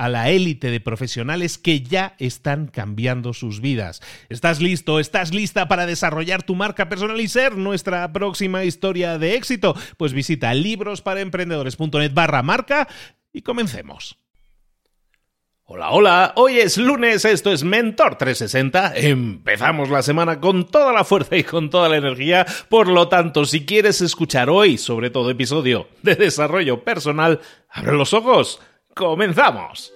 a la élite de profesionales que ya están cambiando sus vidas. ¿Estás listo? ¿Estás lista para desarrollar tu marca personal y ser nuestra próxima historia de éxito? Pues visita librosparaemprendedores.net barra marca y comencemos. Hola, hola, hoy es lunes, esto es Mentor 360, empezamos la semana con toda la fuerza y con toda la energía, por lo tanto, si quieres escuchar hoy sobre todo episodio de desarrollo personal, abre los ojos ¡Comenzamos!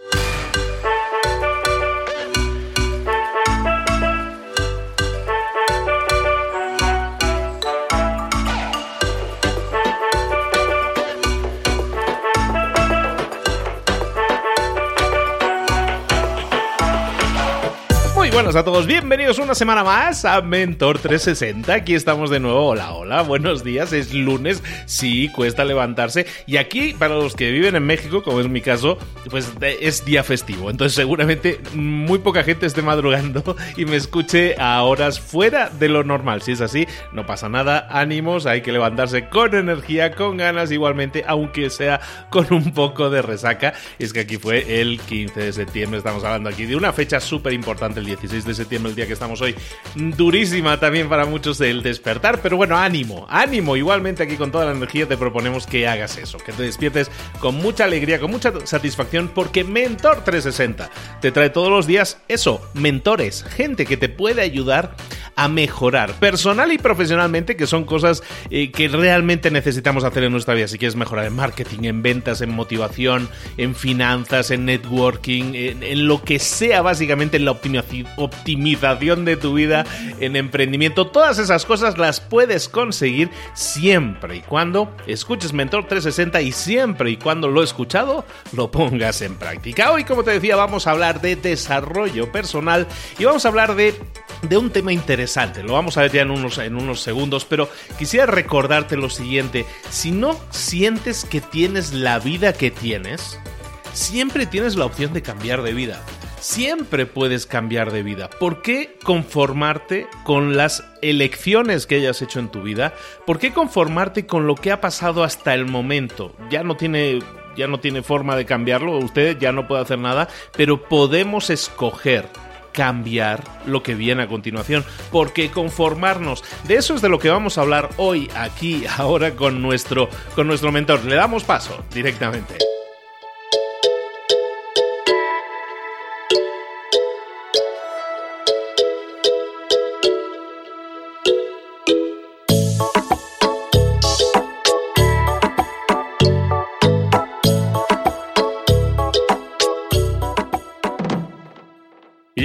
Buenas a todos, bienvenidos una semana más a Mentor 360. Aquí estamos de nuevo. Hola, hola, buenos días. Es lunes, sí, cuesta levantarse. Y aquí, para los que viven en México, como es mi caso, pues es día festivo. Entonces, seguramente muy poca gente esté madrugando y me escuche a horas fuera de lo normal. Si es así, no pasa nada. Ánimos, hay que levantarse con energía, con ganas, igualmente, aunque sea con un poco de resaca. Es que aquí fue el 15 de septiembre. Estamos hablando aquí de una fecha súper importante, el 16 de septiembre, el día que estamos hoy. Durísima también para muchos el despertar, pero bueno, ánimo, ánimo. Igualmente aquí con toda la energía te proponemos que hagas eso, que te despiertes con mucha alegría, con mucha satisfacción, porque Mentor 360 te trae todos los días eso, mentores, gente que te puede ayudar a mejorar personal y profesionalmente, que son cosas eh, que realmente necesitamos hacer en nuestra vida. Si quieres mejorar en marketing, en ventas, en motivación, en finanzas, en networking, en, lo que sea básicamente en la optimización optimización de tu vida, en emprendimiento, todas esas cosas las puedes conseguir siempre y cuando escuches Mentor 360 y siempre y cuando lo he escuchado lo pongas en práctica. Hoy, como te decía, vamos a hablar de desarrollo personal y vamos a hablar de, de un tema interesante. Lo vamos a ver ya en unos, en unos segundos, pero quisiera recordarte lo siguiente. Si no sientes que tienes la vida que tienes, siempre tienes la opción de cambiar de vida. Siempre puedes cambiar de vida. ¿Por qué conformarte con las elecciones que hayas hecho en tu vida? ¿Por qué conformarte con lo que ha pasado hasta el momento? Ya no tiene ya no tiene forma de cambiarlo, usted ya no puede hacer nada, pero podemos escoger cambiar lo que viene a continuación, porque conformarnos, de eso es de lo que vamos a hablar hoy aquí ahora con nuestro con nuestro mentor. Le damos paso directamente.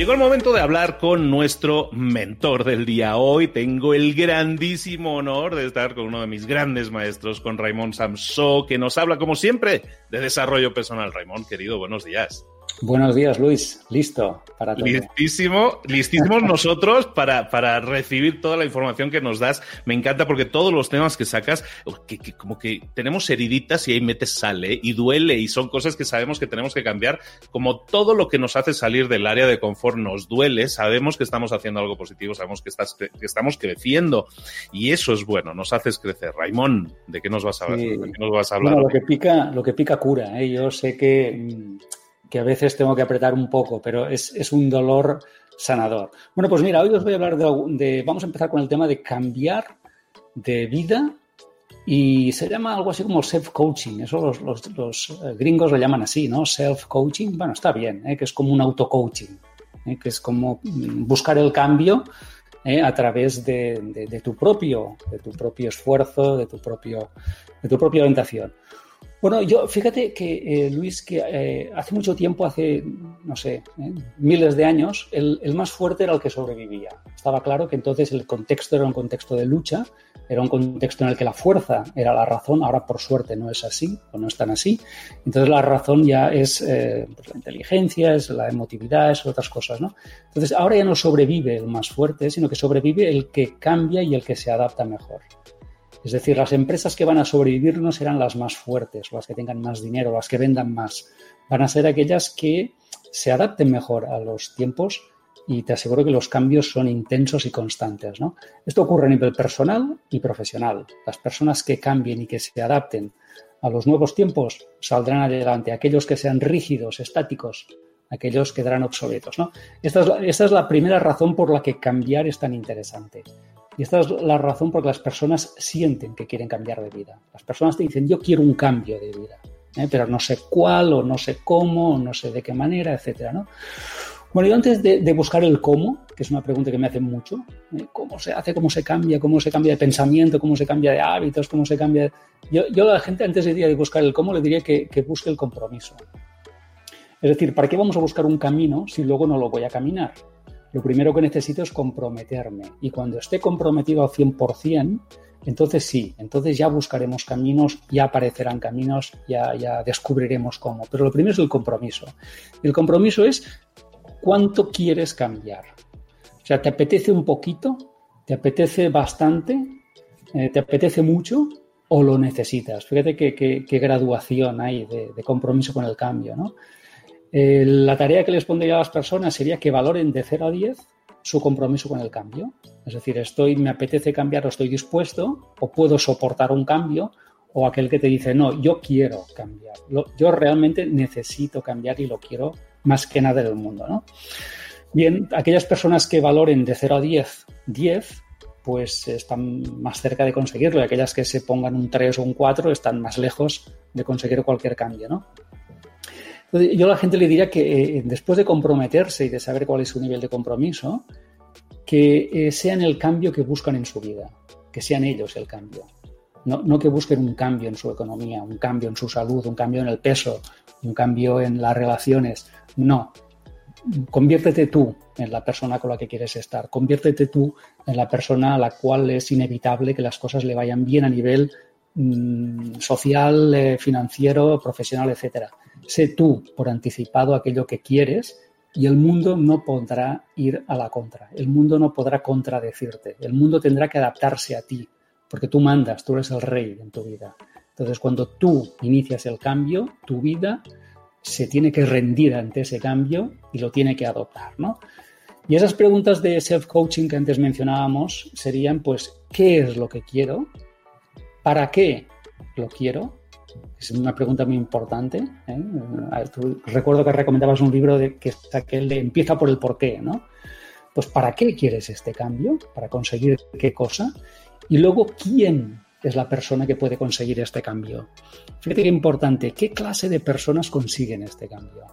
Llegó el momento de hablar con nuestro mentor del día. Hoy tengo el grandísimo honor de estar con uno de mis grandes maestros, con Raymond Samso, que nos habla, como siempre, de desarrollo personal. Raymond, querido, buenos días. Buenos días, Luis. Listo para todo. Listísimo, listísimos nosotros para, para recibir toda la información que nos das. Me encanta porque todos los temas que sacas, que, como que tenemos heriditas y ahí metes sale y duele y son cosas que sabemos que tenemos que cambiar. Como todo lo que nos hace salir del área de confort nos duele, sabemos que estamos haciendo algo positivo, sabemos que, estás, que estamos creciendo y eso es bueno, nos haces crecer. Raimón, ¿de qué nos vas a hablar? nos vas a hablar? lo que pica, lo que pica cura. ¿eh? Yo sé que mm, que a veces tengo que apretar un poco, pero es, un dolor sanador. Bueno, pues mira, hoy os voy a hablar de, vamos a empezar con el tema de cambiar de vida y se llama algo así como self-coaching. Eso los, eh, gringos lo llaman así, ¿no? Self-coaching. Bueno, está bien, ¿eh? que es como un auto-coaching, ¿eh? que es como buscar el cambio a través de, tu propio, de tu propio esfuerzo, de tu, propio, de tu propia orientación. Bueno, yo fíjate que, eh, Luis, que eh, hace mucho tiempo, hace, no sé, eh, miles de años, el, más fuerte era el que sobrevivía. Estaba claro que entonces el contexto era un contexto de lucha, era un contexto en el que la fuerza era la razón, ahora por suerte no es así, o no es tan así. Entonces la razón ya es pues la inteligencia, es la emotividad, es otras cosas, ¿no? Entonces ahora ya no sobrevive el más fuerte, sino que sobrevive el que cambia y el que se adapta mejor. Es decir, las empresas que van a sobrevivir no serán las más fuertes, las que tengan más dinero, las que vendan más. Van a ser aquellas que se adapten mejor a los tiempos y te aseguro que los cambios son intensos y constantes. ¿no? Esto ocurre a nivel personal y profesional. Las personas que cambien y que se adapten a los nuevos tiempos saldrán adelante. Aquellos que sean rígidos, estáticos, aquellos quedarán obsoletos. esta es la primera razón por la que cambiar es tan interesante. Y esta es la razón por la que las personas sienten que quieren cambiar de vida. Las personas te dicen, yo quiero un cambio de vida, ¿eh? pero no sé cuál o no sé cómo o no sé de qué manera, etcétera, ¿no? Bueno, yo antes de, buscar el cómo, que es una pregunta que me hacen mucho, ¿eh? ¿cómo se hace, cómo se cambia, cómo se cambia de pensamiento, cómo se cambia de hábitos, cómo se cambia... Yo, yo a la gente antes de, de buscar el cómo le diría que, que busque el compromiso. Es decir, ¿para qué vamos a buscar un camino si luego no lo voy a caminar? Lo primero que necesito es comprometerme. Y cuando esté comprometido al 100%, entonces sí, entonces ya buscaremos caminos, ya aparecerán caminos, ya, ya descubriremos cómo. Pero lo primero es el compromiso. El compromiso es cuánto quieres cambiar. O sea, ¿te apetece un poquito? ¿Te apetece bastante? Eh, ¿Te apetece mucho? ¿O lo necesitas? Fíjate qué, graduación hay de compromiso con el cambio, ¿no? Eh, la tarea que les pondría a las personas sería que valoren de 0 a 10 su compromiso con el cambio. Es decir, estoy, me apetece cambiar o estoy dispuesto, o puedo soportar un cambio, o aquel que te dice, no, yo quiero cambiar. yo realmente necesito cambiar y lo quiero más que nada del mundo. ¿no? Bien, aquellas personas que valoren de 0 a 10, 10, pues están más cerca de conseguirlo. Y aquellas que se pongan un 3 o un 4 están más lejos de conseguir cualquier cambio. ¿no? Yo a la gente le diría que eh, después de comprometerse y de saber cuál es su nivel de compromiso, que eh, sean el cambio que buscan en su vida, que sean ellos el cambio. No, que busquen un cambio en su economía, un cambio en su salud, un cambio en el peso, un cambio en las relaciones. No. Conviértete tú en la persona con la que quieres estar. Conviértete tú en la persona a la cual es inevitable que las cosas le vayan bien a nivel mm, social, eh, financiero, profesional, etcétera. Sé tú por anticipado aquello que quieres y el mundo no podrá ir a la contra. El mundo no podrá contradecirte. El mundo tendrá que adaptarse a ti, porque tú mandas, tú eres el rey en tu vida. Entonces, cuando tú inicias el cambio, tu vida se tiene que rendir ante ese cambio y lo tiene que adoptar, ¿no? Y esas preguntas de self-coaching que antes mencionábamos serían, pues, ¿qué es lo que quiero? ¿Para qué lo quiero? Es una pregunta muy importante. ¿eh? recuerdo que recomendabas un libro de, que aquel Empieza por el porqué, ¿no? Pues ¿para qué quieres este cambio? ¿Para conseguir qué cosa? Y luego, ¿quién es la persona que puede conseguir este cambio? Fíjate qué importante, ¿qué clase de personas consiguen este cambio?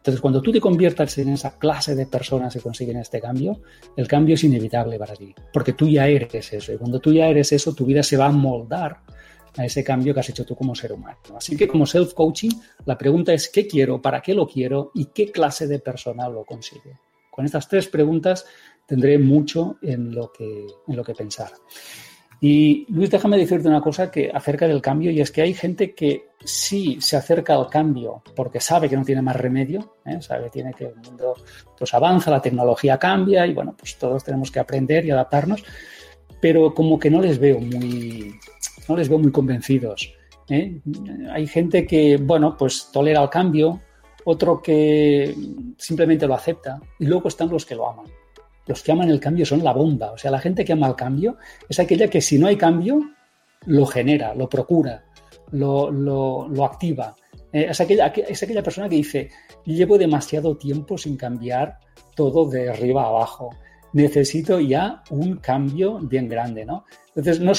Entonces, cuando tú te conviertas en esa clase de personas que consiguen este cambio, el cambio es inevitable para ti, porque tú ya eres eso. Y cuando tú ya eres eso, tu vida se va a moldar a ese cambio que has hecho tú como ser humano. Así que como self-coaching, la pregunta es qué quiero, para qué lo quiero y qué clase de persona lo consigue. Con estas tres preguntas tendré mucho en lo que, en lo que pensar. Y Luis, déjame decirte una cosa que acerca del cambio y es que hay gente que sí se acerca al cambio porque sabe que no tiene más remedio, ¿eh? sabe que tiene que el mundo pues avanza, la tecnología cambia y bueno, pues todos tenemos que aprender y adaptarnos, pero como que no les veo muy, no les veo muy convencidos. ¿eh? Hay gente que, bueno, pues tolera el cambio, otro que simplemente lo acepta y luego están los que lo aman los que aman el cambio son la bomba. O sea, la gente que ama el cambio es aquella que si no hay cambio, lo genera, lo procura, lo, activa. Eh, es, aquella, es aquella persona que dice, llevo demasiado tiempo sin cambiar todo de arriba a abajo. Necesito ya un cambio bien grande, ¿no? Entonces, no,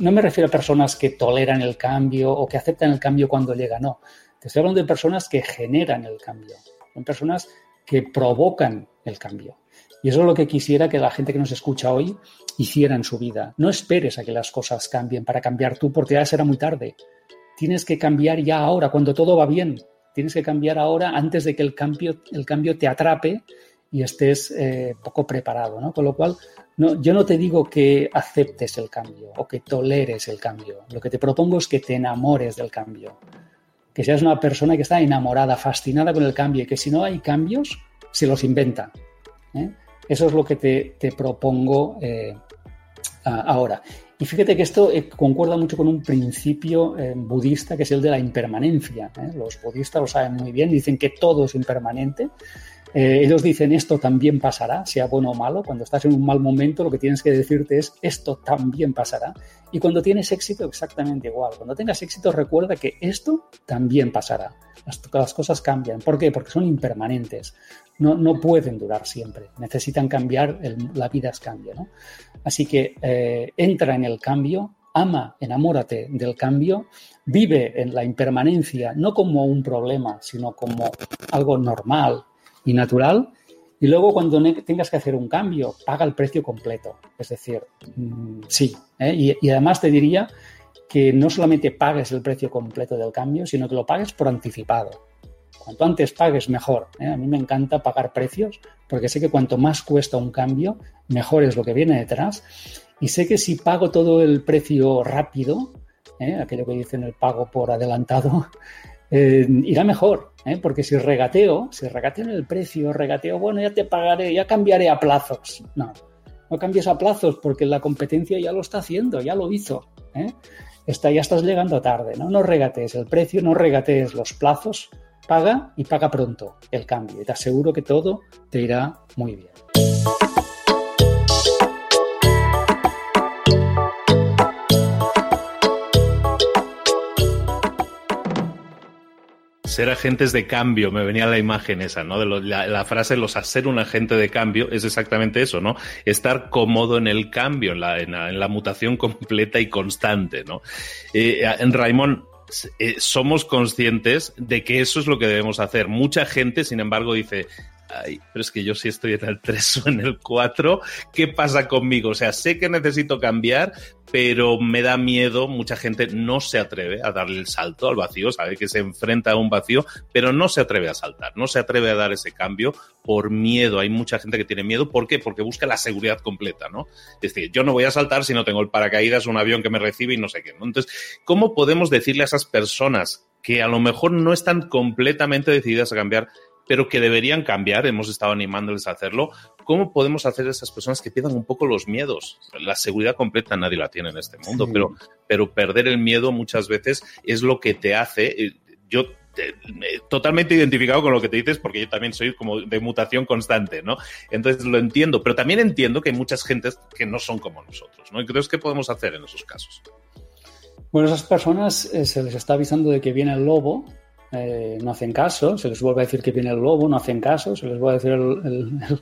no me refiero a personas que toleran el cambio o que aceptan el cambio cuando llega, no. Te estoy hablando de personas que generan el cambio. Son personas que provocan el cambio. Y eso es lo que quisiera que la gente que nos escucha hoy hiciera en su vida. No esperes a que las cosas cambien para cambiar tú, porque ya será muy tarde. Tienes que cambiar ya ahora, cuando todo va bien. Tienes que cambiar ahora antes de que el cambio, el cambio te atrape y estés eh, poco preparado. ¿no? Con lo cual, no, yo no te digo que aceptes el cambio o que toleres el cambio. Lo que te propongo es que te enamores del cambio. Que seas una persona que está enamorada, fascinada con el cambio y que si no hay cambios, se los inventa. ¿eh? Eso es lo que te, propongo eh, ahora. Y fíjate que esto concuerda mucho con un principio budista que es el de la impermanencia. Los budistas lo saben muy bien, dicen que todo es impermanente. Ellos dicen esto también pasará, sea bueno o malo. Cuando estás en un mal momento, lo que tienes que decirte es esto también pasará. Y cuando tienes éxito, exactamente igual. Cuando tengas éxito, recuerda que esto también pasará. las cosas cambian. ¿Por qué? Porque son impermanentes no, pueden durar siempre, necesitan cambiar, la vida es cambio. ¿no? Así que eh, entra en el cambio, ama, enamórate del cambio, vive en la impermanencia, no como un problema, sino como algo normal y natural. Y luego cuando tengas que hacer un cambio, paga el precio completo. Es decir, mm, sí. ¿eh? Y, y además te diría que no solamente pagues el precio completo del cambio, sino que lo pagues por anticipado. Cuanto antes pagues, mejor. ¿eh? A mí me encanta pagar precios porque sé que cuanto más cuesta un cambio, mejor es lo que viene detrás. Y sé que si pago todo el precio rápido, ¿eh? aquello que dicen el pago por adelantado, eh, irá mejor. Porque si regateo, si regateo en el precio, regateo, bueno, ya te pagaré, ya cambiaré a plazos. No, no cambies a plazos porque la competencia ya lo está haciendo, ya lo hizo. Está, ya estás llegando tarde, ¿no? No regatees el precio, no regatees los plazos, paga y paga pronto el cambio. Y te aseguro que todo te irá muy bien. Ser agentes de cambio, me venía la imagen esa, ¿no? De la, frase, los ser un agente de cambio, es exactamente eso, ¿no? Estar cómodo en el cambio, en la, la, mutación completa y constante, ¿no? Eh, Raimón, eh, somos conscientes de que eso es lo que debemos hacer. Mucha gente, sin embargo, dice, Ay, pero es que yo sí estoy en el 3 o en el 4, ¿qué pasa conmigo? O sea, sé que necesito cambiar, pero me da miedo, mucha gente no se atreve a darle el salto al vacío, sabe que se enfrenta a un vacío, pero no se atreve a saltar, no se atreve a dar ese cambio por miedo. Hay mucha gente que tiene miedo, ¿por qué? Porque busca la seguridad completa, ¿no? Es decir, yo no voy a saltar si no tengo el paracaídas, un avión que me recibe y no sé qué, ¿no? Entonces, ¿cómo podemos decirle a esas personas que a lo mejor no están completamente decididas a cambiar, pero que deberían cambiar, hemos estado animándoles a hacerlo. ¿Cómo podemos hacer a esas personas que pierdan un poco los miedos? La seguridad completa nadie la tiene en este mundo, pero, pero perder el miedo muchas veces es lo que te hace. Eh, yo eh, totalmente identificado con lo que te dices porque yo también soy como de mutación constante, ¿no? Entonces lo entiendo, pero también entiendo que hay muchas gentes que no son como nosotros, ¿no? Entonces, ¿qué podemos hacer en esos casos? Bueno, esas personas eh, se les está avisando de que viene el lobo eh, no hacen caso, se les vuelve a decir que viene el lobo, no hacen caso, se les vuelve a decir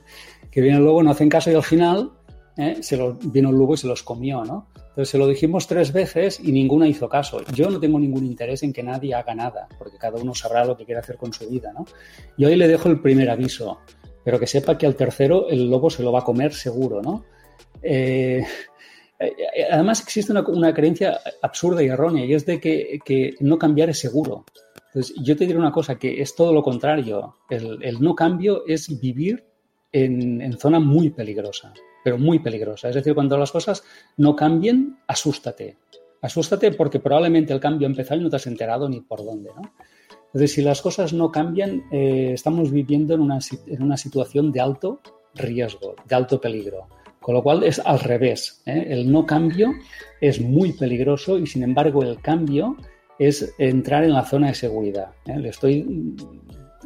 que viene el lobo, no hacen caso y al final eh, se lo, vino el lobo y se los comió, ¿no? Entonces se lo dijimos tres veces y ninguna hizo caso. Yo no tengo ningún interés en que nadie haga nada, porque cada uno sabrá lo que quiere hacer con su vida, ¿no? Y hoy le dejo el primer aviso, pero que sepa que al tercero el lobo se lo va a comer seguro, ¿no? Eh, además existe una, creencia absurda y errónea y es de que no cambiar es seguro. Entonces, yo te diré una cosa, que es todo lo contrario. El, no cambio es vivir en, zona muy peligrosa, pero muy peligrosa. Es decir, cuando las cosas no cambien, asústate. Asústate porque probablemente el cambio ha empezado y no te has enterado ni por dónde, ¿no? Entonces, si las cosas no cambian, eh, estamos viviendo en una, en una situación de alto riesgo, de alto peligro. Con lo cual es al revés. ¿eh? El no cambio es muy peligroso y sin embargo el cambio es entrar en la zona de seguridad. ¿eh? Estoy,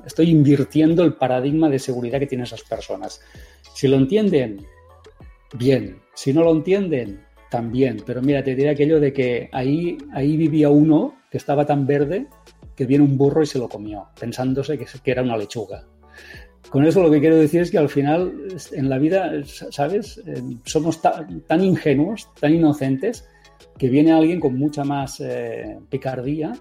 estoy invirtiendo el paradigma de seguridad que tienen esas personas. Si lo entienden, bien. Si no lo entienden, también. Pero mira, te diré aquello de que ahí, ahí vivía uno que estaba tan verde que viene un burro y se lo comió, pensándose que, que era una lechuga. Con eso lo que quiero decir es que al final en la vida, ¿sabes? Eh, somos tan ingenuos, tan inocentes, que viene alguien con mucha más eh, picardía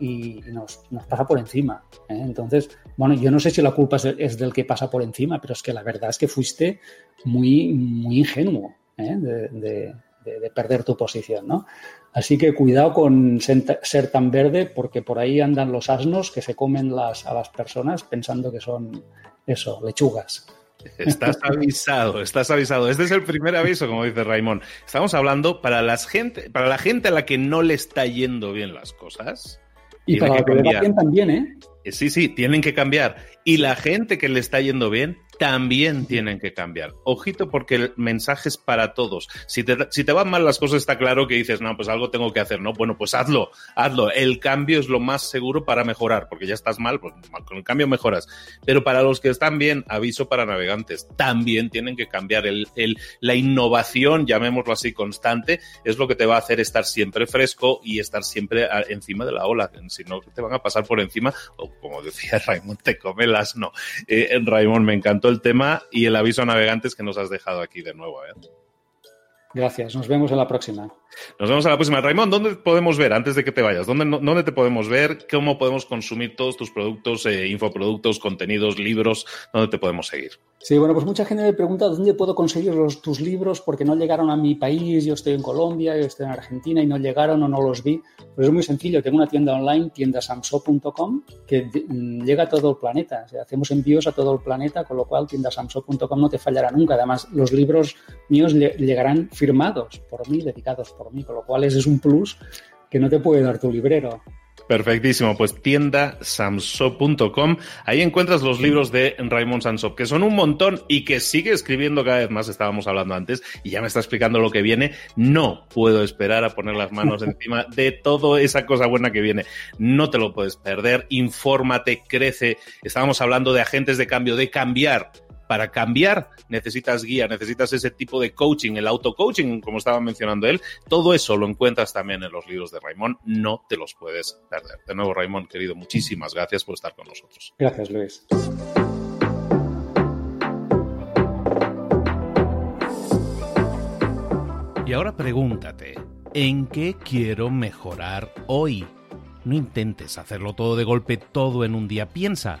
y nos, pasa por encima. ¿eh? Entonces, bueno, yo no sé si la culpa es, del que pasa por encima, pero es que la verdad es que fuiste muy, muy ingenuo de, perder tu posición, ¿no? Así que cuidado con ser tan verde porque por ahí andan los asnos que se comen a las personas pensando que son eso, lechugas. Estás avisado, estás avisado. Este es el primer aviso, como dice Raimón. Estamos hablando para, las gente, para la gente a la que no le está yendo bien las cosas. Y para la que le va bien también, ¿eh? Sí, sí, tienen que cambiar. Y la gente que le está yendo bien también tienen que cambiar. Ojito porque el mensaje es para todos. Si te, si te van mal las cosas, está claro que dices, no, pues algo tengo que hacer, ¿no? Bueno, pues hazlo, hazlo. El cambio es lo más seguro para mejorar, porque ya estás mal, pues con el cambio mejoras. Pero para los que están bien, aviso para navegantes, también tienen que cambiar. El, el, la innovación, llamémoslo así, constante, es lo que te va a hacer estar siempre fresco y estar siempre encima de la ola. Si no, te van a pasar por encima, o como decía Raymond, te come las no. Eh, Raymond, me encantó el tema y el aviso a navegantes que nos has dejado aquí de nuevo. Gracias, nos vemos en la próxima. Nos vemos en la próxima. Raymond, ¿dónde podemos ver, antes de que te vayas, dónde, te podemos ver? ¿Cómo podemos consumir todos tus productos, eh, infoproductos, contenidos, libros? ¿Dónde te podemos seguir? Sí, bueno, pues mucha gente me pregunta dónde puedo conseguir los, tus libros porque no llegaron a mi país, yo estoy en Colombia, yo estoy en Argentina y no llegaron o no los vi. Pues es muy sencillo, tengo una tienda online, tiendasamso.com, que mm, llega a todo el planeta. Hacemos envíos a todo el planeta, con lo cual tiendasamso.com no te fallará nunca. Además, los libros míos llegarán firmados por mí, dedicados por mí, con lo cual ese es un plus que no te puede dar tu librero. Perfectísimo, pues tienda samsop.com. Ahí encuentras los libros de Raymond Samsop, que son un montón y que sigue escribiendo cada vez más, estábamos hablando antes, y ya me está explicando lo que viene. No puedo esperar a poner las manos encima de toda esa cosa buena que viene. No te lo puedes perder, infórmate, crece. Estábamos hablando de agentes de cambio, de cambiar para cambiar necesitas guía, necesitas ese tipo de coaching, el auto-coaching, como estaba mencionando él. Todo eso lo encuentras también en los libros de Raymond. No te los puedes perder. De nuevo, Raymond, querido, muchísimas gracias por estar con nosotros. Gracias, Luis. Y ahora pregúntate, ¿en qué quiero mejorar hoy? No intentes hacerlo todo de golpe, todo en un día. Piensa,